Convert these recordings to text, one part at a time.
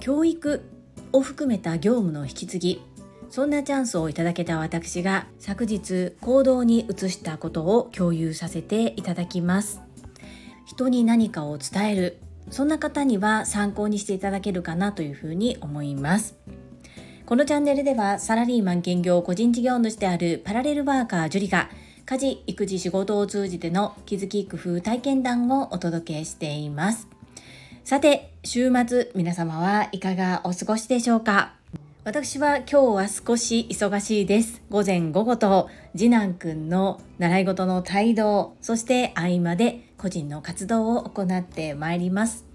教育を含めた業務の引き継ぎそんなチャンスをいただけた私が昨日行動に移したことを共有させていただきます。人に何かを伝える。そんな方には参考にしていただけるかなというふうに思います。このチャンネルではサラリーマン兼業個人事業主であるパラレルワーカージュリが家事育児仕事を通じての気づき工夫体験談をお届けしています。さて週末皆様はいかがお過ごしでしょうか？私は今日は少し忙しいです。午前午後と次男くんの習い事の帯同そして合間で個人の活動を行ってまいります。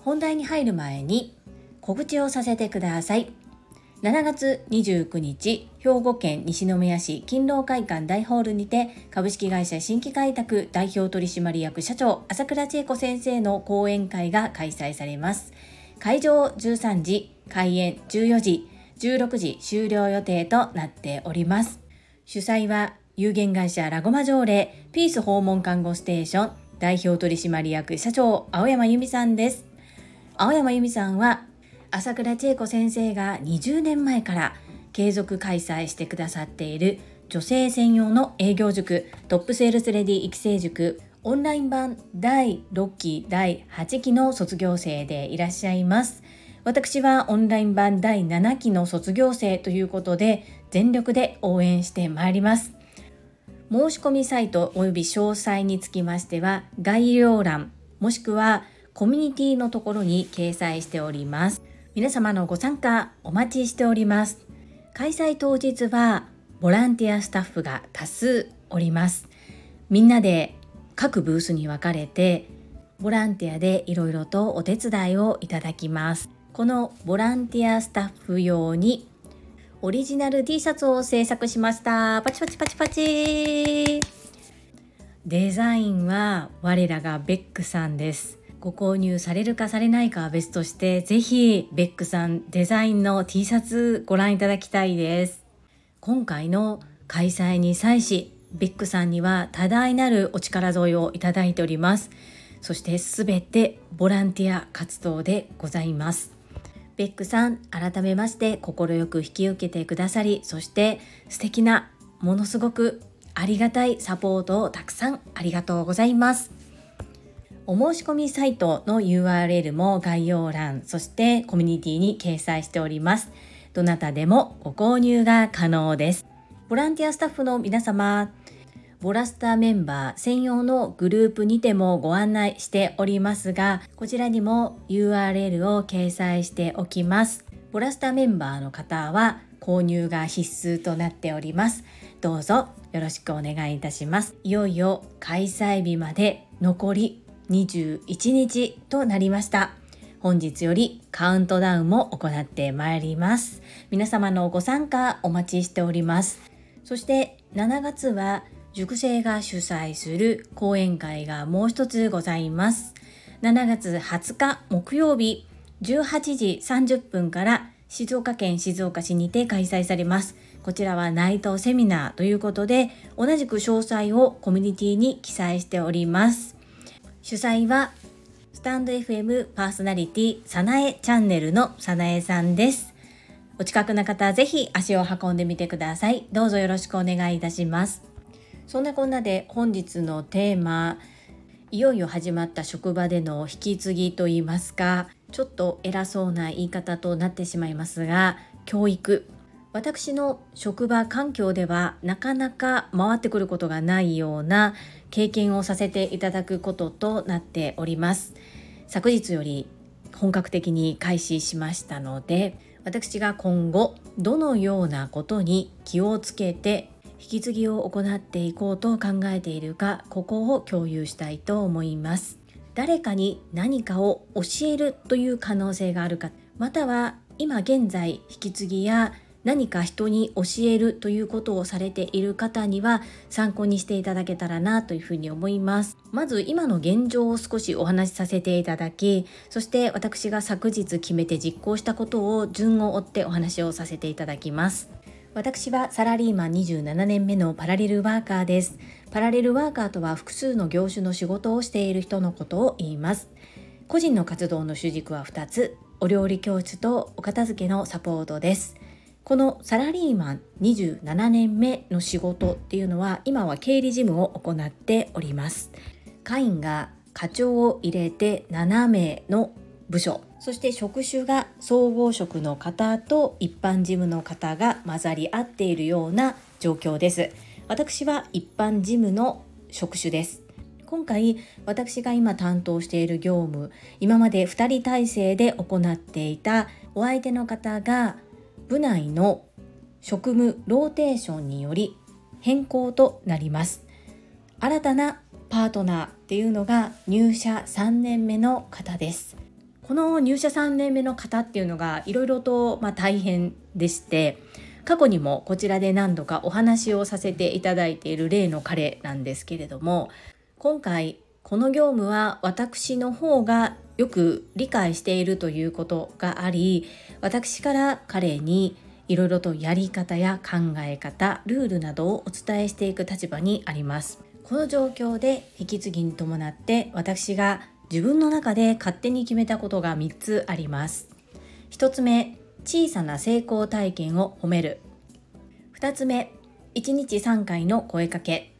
本題に入る前に告知をさせてください。7月29日、兵庫県西宮市勤労会館大ホールにて株式会社新規開拓代表取締役社長朝倉千恵子先生の講演会が開催されます。会場13時、開演14時、16時終了予定となっております。主催は有限会社ラゴマ条例ピース訪問看護ステーション代表取締役社長青山由美さんです。青山由美さんは朝倉千恵子先生が20年前から継続開催してくださっている女性専用の営業塾トップセールスレディ育成塾オンライン版第6期第8期の卒業生でいらっしゃいます。私はオンライン版第7期の卒業生ということで全力で応援してまいります。申し込みサイト及び詳細につきましては概要欄もしくはコミュニティのところに掲載しております。皆様のご参加お待ちしております。開催当日はボランティアスタッフが多数おります。みんなで各ブースに分かれてボランティアでいろいろとお手伝いをいただきます。このボランティアスタッフ用にオリジナル T シャツを制作しました。パチパチパチパチデザインは我らがベックさんです。ご購入されるかされないかは別としてぜひベックさんデザインの T シャツご覧いただきたいです。今回の開催に際しベックさんには多大なるお力添えをいただいております。そしてすべてボランティア活動でございます。ベックさん改めまして快く引き受けてくださりそして素敵なものすごくありがたいサポートをたくさんありがとうございます。お申し込みサイトの URL も概要欄、そしてコミュニティに掲載しております。どなたでもご購入が可能です。ボランティアスタッフの皆様、ボラスターメンバー専用のグループにてもご案内しておりますが、こちらにも URL を掲載しておきます。ボラスターメンバーの方は購入が必須となっております。どうぞよろしくお願いいたします。いよいよ開催日まで残り21日となりました。本日よりカウントダウンも行ってまいります。皆様のご参加お待ちしております。そして7月は塾生が主催する講演会がもう一つございます。7月20日木曜日18時30分から静岡県静岡市にて開催されます。こちらはナイトセミナーということで同じく詳細をコミュニティに記載しております。主催はスタンド FM パーソナリティさなえチャンネルのさなえさんです。お近くの方ぜひ足を運んでみてください。どうぞよろしくお願いいたします。そんなこんなで本日のテーマいよいよ始まった職場での引き継ぎといいますかちょっと偉そうな言い方となってしまいますが教育私の職場環境ではなかなか回ってくることがないような経験をさせていただくこととなっております。昨日より本格的に開始しましたので私が今後どのようなことに気をつけて引き継ぎを行っていこうと考えているかここを共有したいと思います。誰かに何かを教えるという可能性があるかまたは今現在引き継ぎや何か人に教えるということをされている方には参考にしていただけたらなというふうに思います。まず今の現状を少しお話しさせていただき、そして私が昨日決めて実行したことを順を追ってお話をさせていただきます。私はサラリーマン27年目のパラレルワーカーです。パラレルワーカーとは複数の業種の仕事をしている人のことを言います個人の活動の主軸は2つお料理教室とお片付けのサポートですこのサラリーマン27年目の仕事っていうのは今は経理事務を行っております。会員が課長を入れて7名の部署。そして職種が総合職の方と一般事務の方が混ざり合っているような状況です。私は一般事務の職種です。今回私が今担当している業務今まで2人体制で行っていたお相手の方が部内の職務ローテーションにより変更となります。新たなパートナーっていうのが入社3年目の方です。この入社3年目の方っていうのがいろいろとま大変でして過去にもこちらで何度かお話をさせていただいている例の彼なんですけれども今回この業務は私の方がよく理解しているということがあり私から彼にいろいろとやり方や考え方ルールなどをお伝えしていく立場にあります。この状況で引き継ぎに伴って私が自分の中で勝手に決めたことが3つあります。1つ目小さな成功体験を褒める。2つ目1日3回の声かけ。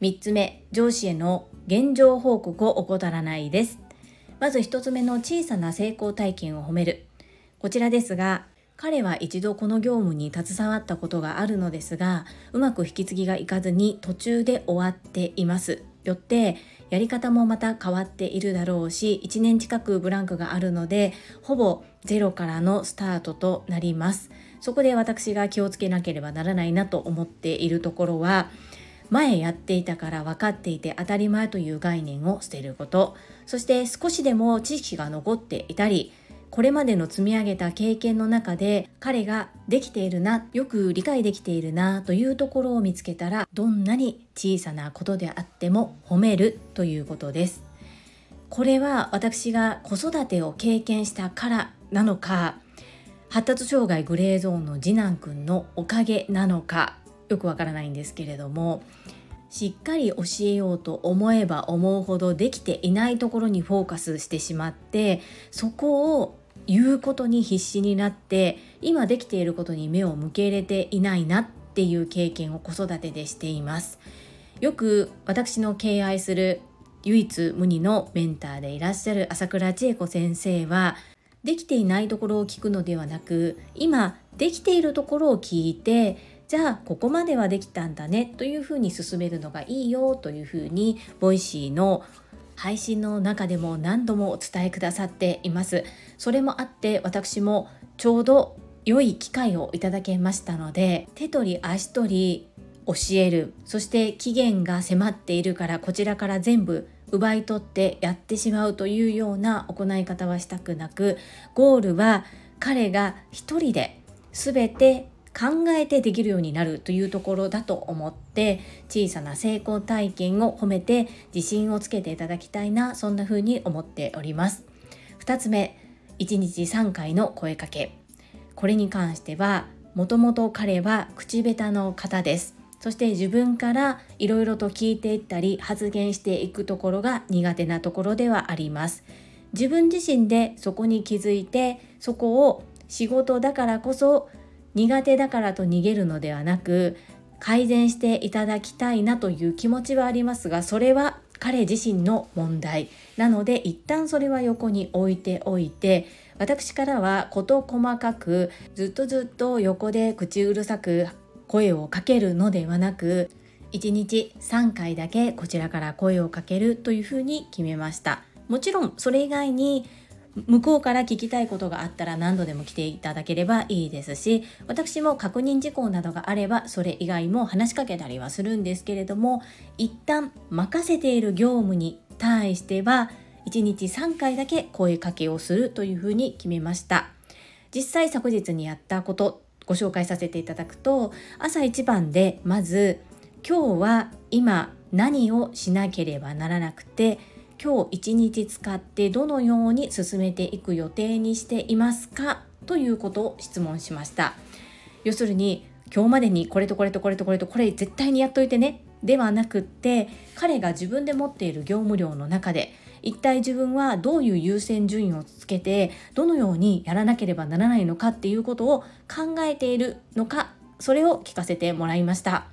3つ目上司への現状報告を怠らないです。まず1つ目の小さな成功体験を褒める。こちらですが彼は一度この業務に携わったことがあるのですがうまく引き継ぎがいかずに途中で終わっています。よってやり方もまた変わっているだろうし1年近くブランクがあるのでほぼゼロからのスタートとなります。そこで私が気をつけなければならないなと思っているところは前やっていたから分かっていて当たり前という概念を捨てること。そして少しでも知識が残っていたりこれまでの積み上げた経験の中で彼ができているなよく理解できているなというところを見つけたらどんなに小さなことであっても褒めるということです。これは私が子育てを経験したからなのか発達障害グレーゾーンの次男くんのおかげなのかよくわからないんですけれどもしっかり教えようと思えば思うほどできていないところにフォーカスしてしまってそこを言うことに必死になって今できていることに目を向けれていないなっていう経験を子育てでしています。よく私の敬愛する唯一無二のメンターでいらっしゃる朝倉千恵子先生はできていないところを聞くのではなく今できているところを聞いてじゃあここまではできたんだねというふうに進めるのがいいよというふうに Voicy の配信の中でも何度もお伝えくださっています。それもあって私もちょうど良い機会をいただけましたので手取り足取り教えるそして期限が迫っているからこちらから全部奪い取ってやってしまうというような行い方はしたくなくゴールは彼が一人で全て考えてできるようになるというところだと思って小さな成功体験を褒めて自信をつけていただきたいなそんな風に思っております。2つ目1日3回の声かけ。これに関してはもともと彼は口下手の方です。そして自分からいろいろと聞いていったり発言していくところが苦手なところではあります。自分自身でそこに気づいてそこを仕事だからこそ苦手だからと逃げるのではなく改善していただきたいなという気持ちはありますがそれは彼自身の問題。なので一旦それは横に置いておいて私からは事細かくずっとずっと横で口うるさく声をかけるのではなく1日3回だけこちらから声をかけるというふうに決めました。もちろんそれ以外に向こうから聞きたいことがあったら何度でも来ていただければいいですし私も確認事項などがあればそれ以外も話しかけたりはするんですけれども一旦任せている業務に対しては1日3回だけ声かけをするというふうに決めました。実際昨日にやったことご紹介させていただくと朝一番でまず今日は今何をしなければならなくて今日一日使ってどのように進めていく予定にしていますか？ということを質問しました。要するに今日までにこれとこれとこれとこれとこれ絶対にやっといてね。ではなくって彼が自分で持っている業務量の中で一体自分はどういう優先順位をつけてどのようにやらなければならないのかっていうことを考えているのかそれを聞かせてもらいました。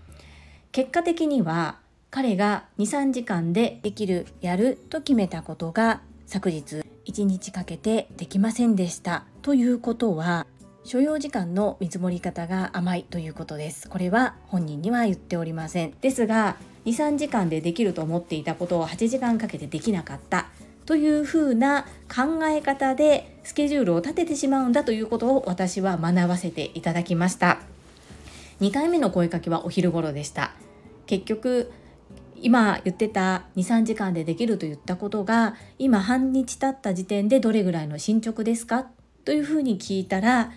結果的には彼が23時間でできるやると決めたことが昨日1日かけてできませんでした。ということは所要時間の見積もり方が甘いということです。これは本人には言っておりません。ですが23時間でできると思っていたことを8時間かけてできなかった。というふうな考え方でスケジュールを立ててしまうんだということを私は学ばせていただきました。2回目の声かけはお昼頃でした。結局今言ってた23時間でできると言ったことが今半日経った時点でどれぐらいの進捗ですか？というふうに聞いたら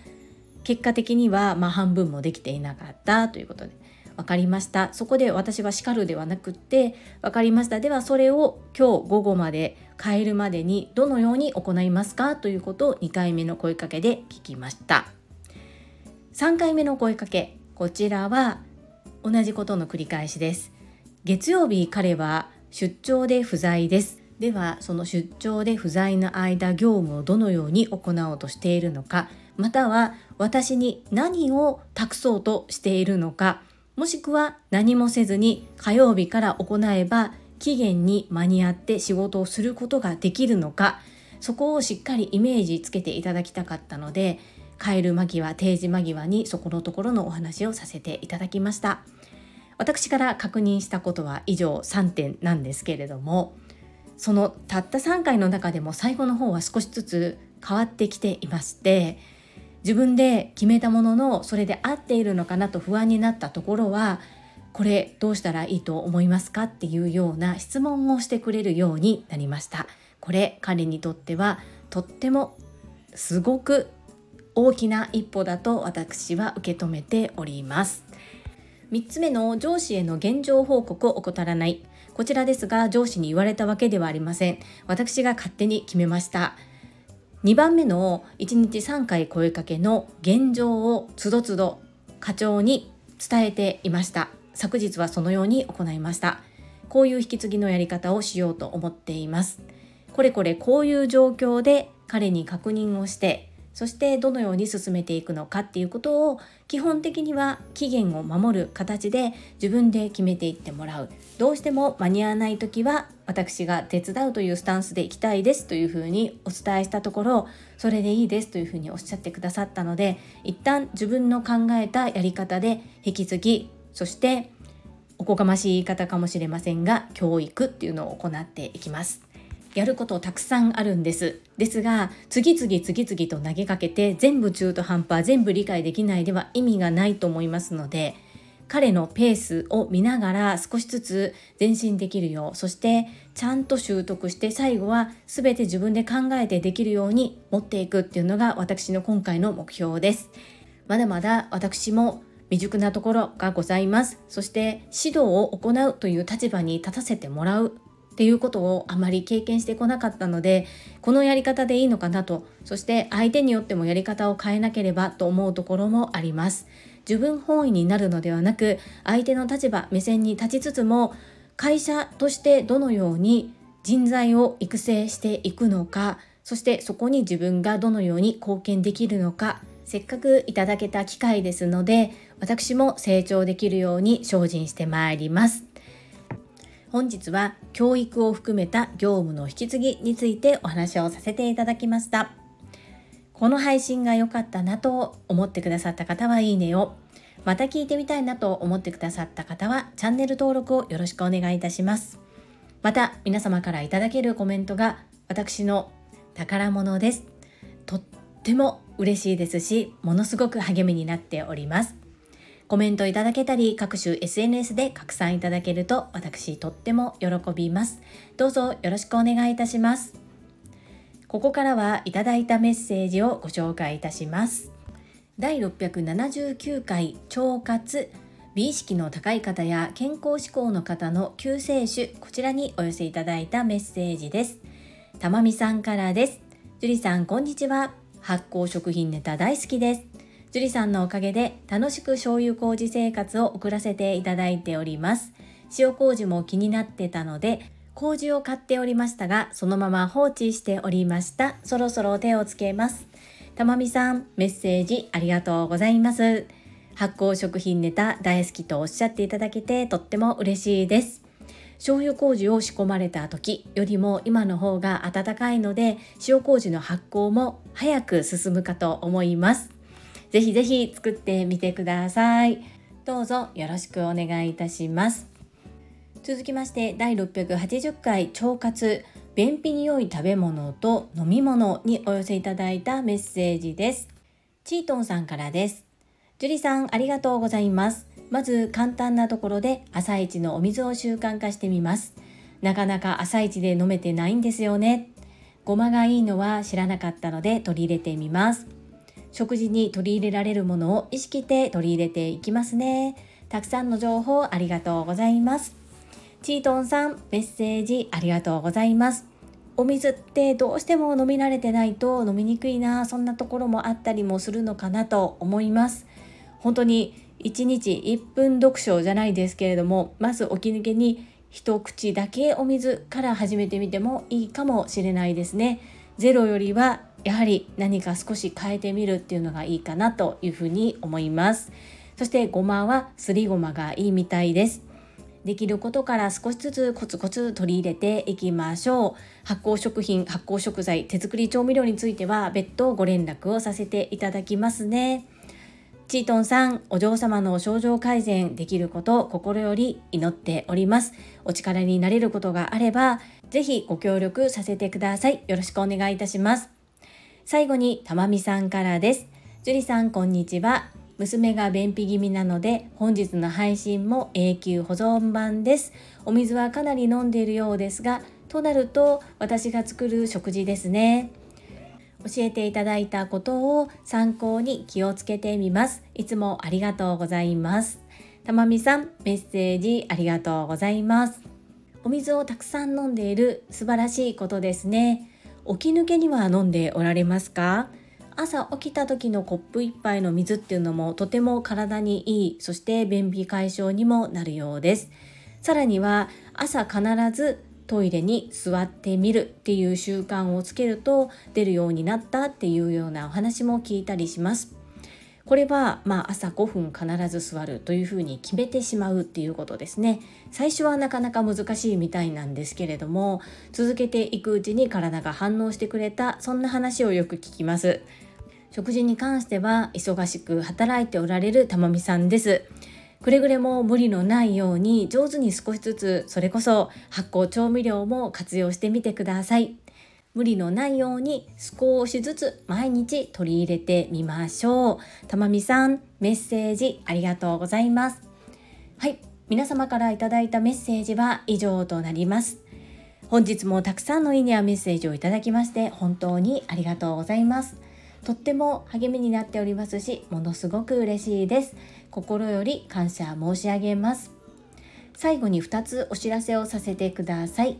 結果的にはま半分もできていなかったということで。分かりました。そこで私は叱るではなくって分かりました。ではそれを今日午後まで変えるまでにどのように行いますか？ということを2回目の声かけで聞きました。3回目の声かけこちらは同じことの繰り返しです。月曜日彼は出張で不在です。ではその出張で不在の間業務をどのように行おうとしているのかまたは私に何を託そうとしているのかもしくは何もせずに火曜日から行えば期限に間に合って仕事をすることができるのかそこをしっかりイメージつけていただきたかったので帰る間際定時間際にそこのところのお話をさせていただきました。私から確認したことは以上3点なんですけれどもそのたった3回の中でも最後の方は少しずつ変わってきていまして自分で決めたもののそれで合っているのかなと不安になったところはこれどうしたらいいと思いますかっていうような質問をしてくれるようになりました。これ彼にとってはとってもすごく大きな一歩だと私は受け止めております。3つ目の上司への現状報告を怠らない。こちらですが上司に言われたわけではありません。私が勝手に決めました。2番目の1日3回声かけの現状をつどつど課長に伝えていました。昨日はそのように行いました。こういう引き継ぎのやり方をしようと思っています。これこれこういう状況で彼に確認をしてそしてどのように進めていくのかっていうことを基本的には期限を守る形で自分で決めていってもらうどうしても間に合わない時は私が手伝うというスタンスでいきたいですというふうにお伝えしたところそれでいいですというふうにおっしゃってくださったので一旦自分の考えたやり方で引き継ぎそしておこがましい言い方かもしれませんが教育っていうのを行っていきます。やることたくさんあるんです。ですが次々次々と投げかけて全部中途半端全部理解できないでは意味がないと思いますので彼のペースを見ながら少しずつ前進できるようそしてちゃんと習得して最後は全て自分で考えてできるように持っていくっていうのが私の今回の目標です。まだまだ私も未熟なところがございます。そして指導を行うという立場に立たせてもらう。っていうことをあまり経験してこなかったのでこのやり方でいいのかなと。そして相手によってもやり方を変えなければと思うところもあります。自分本位になるのではなく相手の立場目線に立ちつつも会社としてどのように人材を育成していくのかそしてそこに自分がどのように貢献できるのかせっかくいただけた機会ですので私も成長できるように精進してまいります。本日は教育を含めた業務の引き継ぎについてお話をさせていただきました。この配信が良かったなと思ってくださった方はいいねを、また聞いてみたいなと思ってくださった方はチャンネル登録をよろしくお願いいたします。また皆様からいただけるコメントが私の宝物です。とっても嬉しいですし、ものすごく励みになっております。コメントいただけたり、各種 SNS で拡散いただけると私とっても喜びます。どうぞよろしくお願いいたします。ここからはいただいたメッセージをご紹介いたします。第679回腸活美意識の高い方や健康志向の方の救世主こちらにお寄せいただいたメッセージですたまみさんからです樹里さんこんにちは発酵食品ネタ大好きです樹里さんのおかげで楽しく醤油麹生活を送らせていただいております。塩麹も気になってたので麹を買っておりましたがそのまま放置しておりました。そろそろ手をつけます。たまみさんメッセージありがとうございます。発酵食品ネタ大好きとおっしゃっていただけてとっても嬉しいです。醤油麹を仕込まれた時よりも今の方が温かいので塩麹の発酵も早く進むかと思います。ぜひぜひ作ってみてください。どうぞよろしくお願いいたします。続きまして第680回腸活便秘に良い食べ物と飲み物にお寄せいただいたメッセージです。チートンさんからです。樹里さんありがとうございます。まず簡単なところで朝一のお水を習慣化してみます。なかなか朝一で飲めてないんですよね。ごまがいいのは知らなかったので取り入れてみます。食事に取り入れられるものを意識して取り入れていきますねたくさんの情報ありがとうございますチートンさん、メッセージありがとうございます。お水ってどうしても飲み慣れてないと飲みにくいな、そんなところもあったりもするのかなと思います。本当に1日1分読書じゃないですけれども、まず起き抜けに一口だけお水から始めてみてもいいかもしれないですね。ゼロよりはやはり何か少し変えてみるっていうのがいいかなというふうに思います。そしてごまはすりごまがいいみたいです。できることから少しずつコツコツ取り入れていきましょう。発酵食品発酵食材手作り調味料については別途ご連絡をさせていただきますね。チートンさんお嬢様の症状改善できることを心より祈っております。お力になれることがあればぜひご協力させてください。よろしくお願いいたします。最後にたまみさんからです。樹里さんこんにちは。娘が便秘気味なので本日の配信も永久保存版です。お水はかなり飲んでいるようですがとなると私が作る食事ですね。教えていただいたことを参考に気をつけてみます。いつもありがとうございます。たまみさんメッセージありがとうございます。お水をたくさん飲んでいる素晴らしいことですね。起き抜けには飲んでおられますか？朝起きた時のコップ1杯の水っていうのもとても体にいいそして便秘解消にもなるようです。さらには朝必ずトイレに座ってみるっていう習慣をつけると出るようになったっていうようなお話も聞いたりします。これはまあ朝5分必ず座るというふうに決めてしまうっていうことですね。最初はなかなか難しいみたいなんですけれども続けていくうちに体が反応してくれたそんな話をよく聞きます。食事に関しては忙しく働いておられるたまみさんです。くれぐれも無理のないように上手に少しずつそれこそ発酵調味料も活用してみてください。無理のないように少しずつ毎日取り入れてみましょう。たまみさんメッセージありがとうございます。はい皆様からいただいたメッセージは以上となります。本日もたくさんのいいねやメッセージをいただきまして本当にありがとうございます。とっても励みになっておりますしものすごく嬉しいです。心より感謝申し上げます。最後に2つお知らせをさせてください。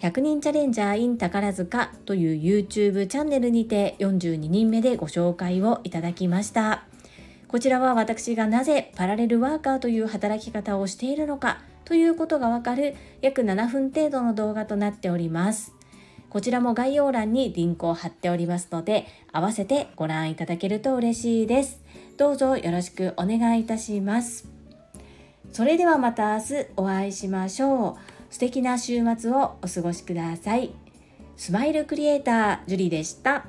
100人チャレンジャー in 宝塚という YouTube チャンネルにて42人目でご紹介をいただきました。こちらは私がなぜパラレルワーカーという働き方をしているのかということがわかる約7分程度の動画となっております。こちらも概要欄にリンクを貼っておりますので、合わせてご覧いただけると嬉しいです。どうぞよろしくお願いいたします。それではまた明日お会いしましょう。素敵な週末をお過ごしください。スマイルクリエイター、ジュリでした。